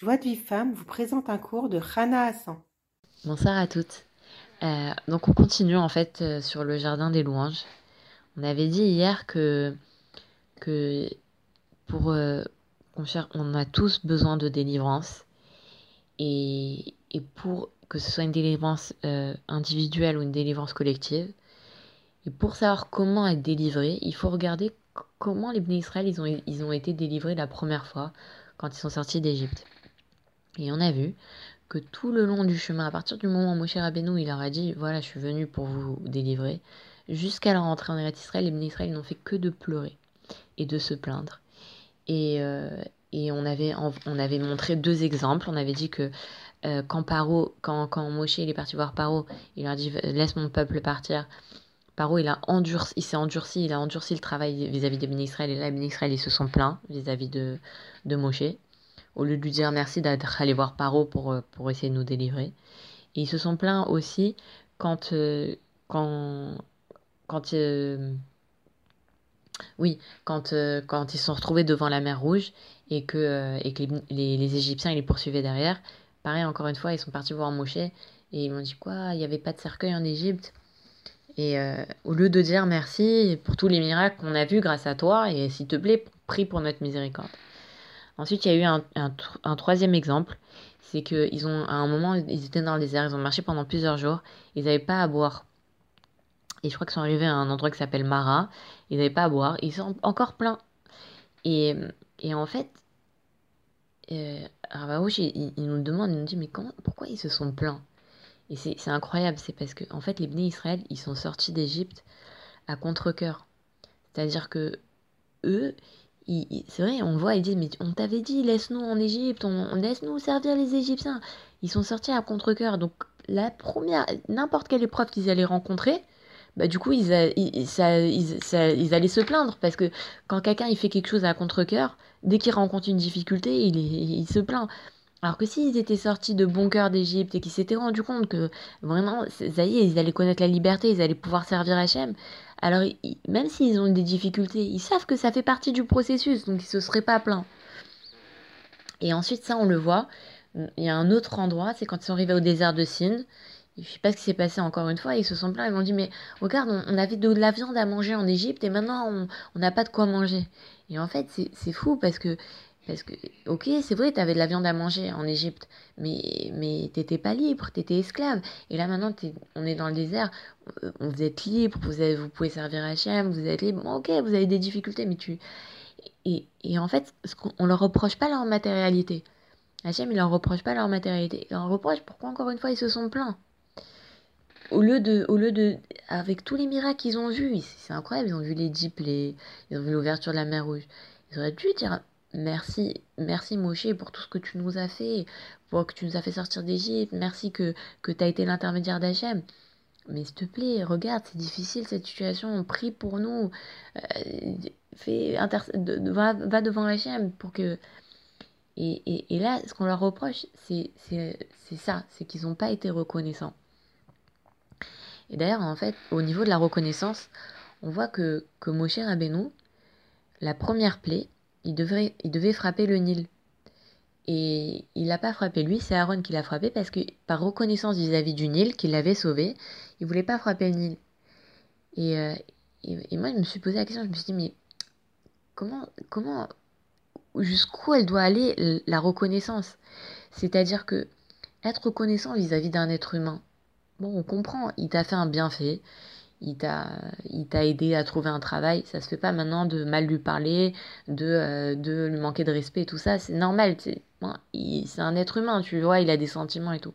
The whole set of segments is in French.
Joie de vie femme vous présente un cours de Rana Hassan. Bonsoir à toutes. Euh, donc on continue en fait euh, sur le jardin des louanges. On avait dit hier que, que pour euh, on a tous besoin de délivrance et, et pour que ce soit une délivrance individuelle ou une délivrance collective. Et pour savoir comment être délivré, il faut regarder comment les bénis Israël ils ont, ils ont été délivrés la première fois quand ils sont sortis d'Égypte. Et on a vu que tout le long du chemin, à partir du moment où Moshe Rabbeinu il leur a dit voilà je suis venu pour vous délivrer, jusqu'à leur entrée en Eretz Israël, les Israël n'ont fait que de pleurer et de se plaindre. Et, euh, on, avait, on avait montré deux exemples. On avait dit que euh, quand, Paro, quand, Moshe il est parti voir Paro, il leur a dit laisse mon peuple partir. Paro il a endurci, il s'est endurci, il a endurci le travail vis-à-vis des bénis Israël. Et là, les Israël ils se sont plaints vis-à-vis de Moshe au lieu de lui dire merci d'être allé voir Paro pour, euh, pour essayer de nous délivrer. Et ils se sont plaints aussi quand, euh, quand, quand, euh, oui, quand, quand ils se sont retrouvés devant la mer Rouge et que, et que les, les, Égyptiens ils les poursuivaient derrière. Pareil, encore une fois, ils sont partis voir Moshe et ils m'ont dit quoi Il n'y avait pas de cercueil en Égypte? Et au lieu de dire merci pour tous les miracles qu'on a vus grâce à toi, et s'il te plaît, prie pour notre miséricorde. Ensuite, il y a eu un, un, troisième exemple. C'est qu'ils ont, à un moment, ils étaient dans le désert, ils ont marché pendant plusieurs jours, ils n'avaient pas à boire. Et je crois qu'ils sont arrivés à un endroit qui s'appelle Mara, ils n'avaient pas à boire, ils sont encore pleins. Et, et en fait, euh, il, nous demande, il nous dit, mais comment, pourquoi ils se sont plaints? Et c'est incroyable, c'est parce que, en fait, les Bnei Israël, ils sont sortis d'Égypte à contre-coeur. C'est-à-dire que eux, c'est vrai, on voit, ils disent, mais on t'avait dit, laisse-nous en Égypte, on, laisse-nous servir les Égyptiens. Ils sont sortis à contre-coeur. Donc, la première, n'importe quelle épreuve qu'ils allaient rencontrer, bah, du coup, ils, ils, ça, ils, allaient se plaindre. Parce que quand quelqu'un il fait quelque chose à contre-coeur, dès qu'il rencontre une difficulté, il, il se plaint. Alors que s'ils étaient sortis de bon cœur d'Égypte et qu'ils s'étaient rendus compte que vraiment, ça y est, ils allaient connaître la liberté, ils allaient pouvoir servir Hachem, alors même s'ils ont des difficultés, ils savent que ça fait partie du processus, donc ils se seraient pas plaints. Et ensuite, ça, on le voit. Il y a un autre endroit, c'est quand ils sont arrivés au désert de Sine. Je sais pas ce qui s'est passé encore une fois. Ils se sont plaints. Ils m'ont dit Mais regarde, on, avait de la viande à manger en Égypte et maintenant on n'a pas de quoi manger. Et en fait, c'est fou parce que parce que, ok, c'est vrai, tu avais de la viande à manger en Égypte, mais, mais t'étais pas libre, tu étais esclave. Et là, maintenant, on est dans le désert, euh, vous êtes libre, vous, vous pouvez servir Hachem, vous êtes libre. ok, vous avez des difficultés, mais tu. Et, et en fait, on leur reproche pas leur matérialité. Hachem, il leur reproche pas leur matérialité. Il leur reproche pourquoi, encore une fois, ils se sont plaints. Au lieu de, au lieu de, avec tous les miracles qu'ils ont vus, c'est incroyable, ils ont vu les jeeps, ils ont vu l'ouverture de la mer Rouge. Ils auraient dû dire, Merci, merci Moshe pour tout ce que tu nous as fait, pour que tu nous as fait sortir d'Égypte. Merci que, que tu as été l'intermédiaire d'Hachem. Mais s'il te plaît, regarde, c'est difficile cette situation. Prie pour nous. Euh, fais va, va, devant Hachem pour que. Et, et, et là, ce qu'on leur reproche, c'est ça c'est qu'ils n'ont pas été reconnaissants. Et d'ailleurs, en fait, au niveau de la reconnaissance, on voit que, que Moshe Rabbeinu, la première plaie, il, devrait, il devait frapper le Nil. Et il n'a pas frappé lui, c'est Aaron qui l'a frappé parce que par reconnaissance vis-à-vis du Nil, qu'il l'avait sauvé, il voulait pas frapper le Nil. Euh, et, et, moi, je me suis posé la question, je me suis dit, mais comment, comment jusqu'où elle doit aller la reconnaissance? C'est-à-dire que être reconnaissant vis-à-vis d'un être humain, bon, on comprend, il t'a fait un bienfait, il t'a aidé à trouver un travail. Ça se fait pas maintenant de mal lui parler de euh, de lui manquer de respect tout ça. C'est normal c'est c'est un être humain tu vois il a des sentiments et tout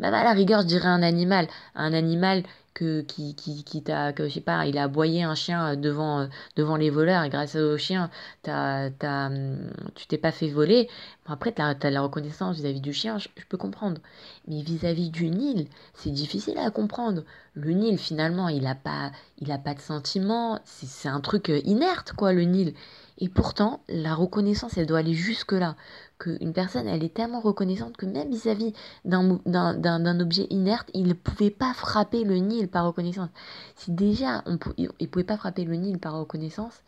même à la rigueur je dirais un animal. Un animal que qui qui qui t'a que je sais pas il a aboyé un chien devant devant les voleurs. Et grâce au chien t'as t'as hum, tu t'es pas fait voler. Après t'as as la reconnaissance vis-à-vis du chien je, peux comprendre. Mais vis-à-vis du Nil c'est difficile à comprendre. Le Nil finalement il a pas il pas de sentiment c'est un truc inerte quoi le Nil. Et pourtant, la reconnaissance, elle doit aller jusque-là. Qu'une personne, elle est tellement reconnaissante que même vis-à-vis d'un objet inerte, il ne pouvait pas frapper le Nil par reconnaissance. Si déjà, on, il ne pouvait pas frapper le Nil par reconnaissance,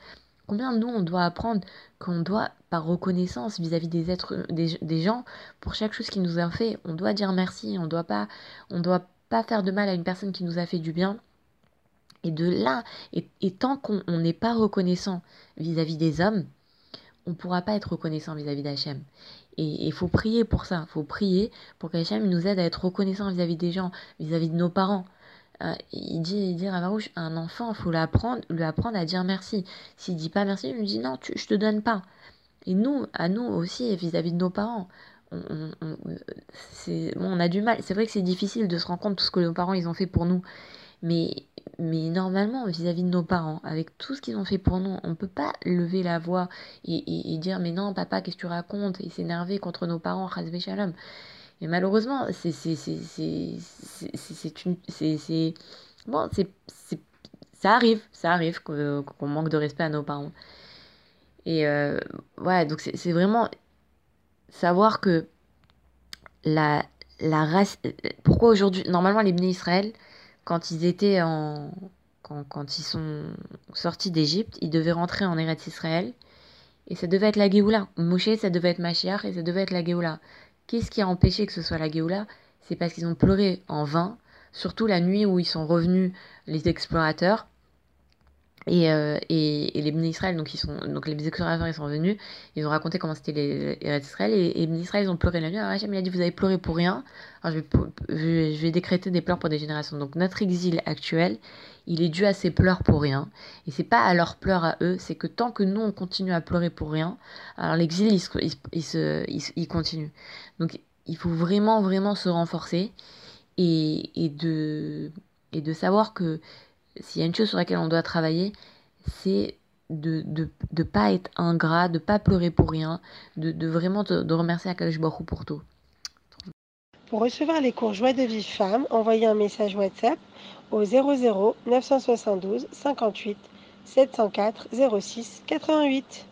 combien nous, on doit apprendre qu'on doit par reconnaissance vis-à-vis des êtres, des, des, gens, pour chaque chose qu'ils nous ont fait, on doit dire merci, on doit pas, on doit pas faire de mal à une personne qui nous a fait du bien. Et de là, et, et tant qu'on n'est pas reconnaissant vis-à-vis des hommes, on ne pourra pas être reconnaissant vis-à-vis d'Hachem. Et il faut prier pour ça. Il faut prier pour qu'Hachem nous aide à être reconnaissant vis-à-vis des gens, vis-à-vis de nos parents. Euh, il dit, il dit un enfant, il faut l'apprendre, lui apprendre à dire merci. S'il dit pas merci, il lui dit non, tu, je te donne pas. Et nous, à nous aussi, vis-à-vis de nos parents, on, on, on, bon, on a du mal. C'est vrai que c'est difficile de se rendre compte de tout ce que nos parents ils ont fait pour nous. Mais, mais normalement, vis-à-vis de nos parents, avec tout ce qu'ils ont fait pour nous, on ne peut pas lever la voix et, et, dire Mais non, papa, qu'est-ce que tu racontes? Et s'énerver contre nos parents, Chazvé Shalom. Et malheureusement, c'est c'est Bon, c'est ça arrive, ça arrive qu'on qu manque de respect à nos parents. Et euh, ouais, donc c'est vraiment savoir que la, la race. Pourquoi aujourd'hui. Normalement, les Bnei Israël quand ils étaient en quand, quand ils sont sortis d'Égypte, ils devaient rentrer en Eretz Israël et ça devait être la Géoula. Moshe, ça devait être Mashiach et ça devait être la Géoula. Qu'est-ce qui a empêché que ce soit la Géoula? C'est parce qu'ils ont pleuré en vain, surtout la nuit où ils sont revenus les explorateurs et, euh, et, et, les Bnei Israël, donc, ils sont, donc les explorateurs, ils sont venus, ils ont raconté comment c'était les, les Israël, et, les Bnei Israël, ils ont pleuré la nuit. Alors Hachem, il a dit, vous avez pleuré pour rien, alors je vais, je, vais, décréter des pleurs pour des générations. Donc notre exil actuel, il est dû à ces pleurs pour rien. Et c'est pas à leurs pleurs à eux, c'est que tant que nous, on continue à pleurer pour rien, alors l'exil, il, il, il, se, il continue. Donc il faut vraiment, vraiment se renforcer, et, et, de, et de savoir que s'il y a une chose sur laquelle on doit travailler, c'est de ne de, de pas être ingrat, de pas pleurer pour rien, de, de vraiment de, remercier Akadosh Baruch pour tout. Pour recevoir les cours Joie de vie femme, envoyez un message WhatsApp au 00 972 58 704 06 88.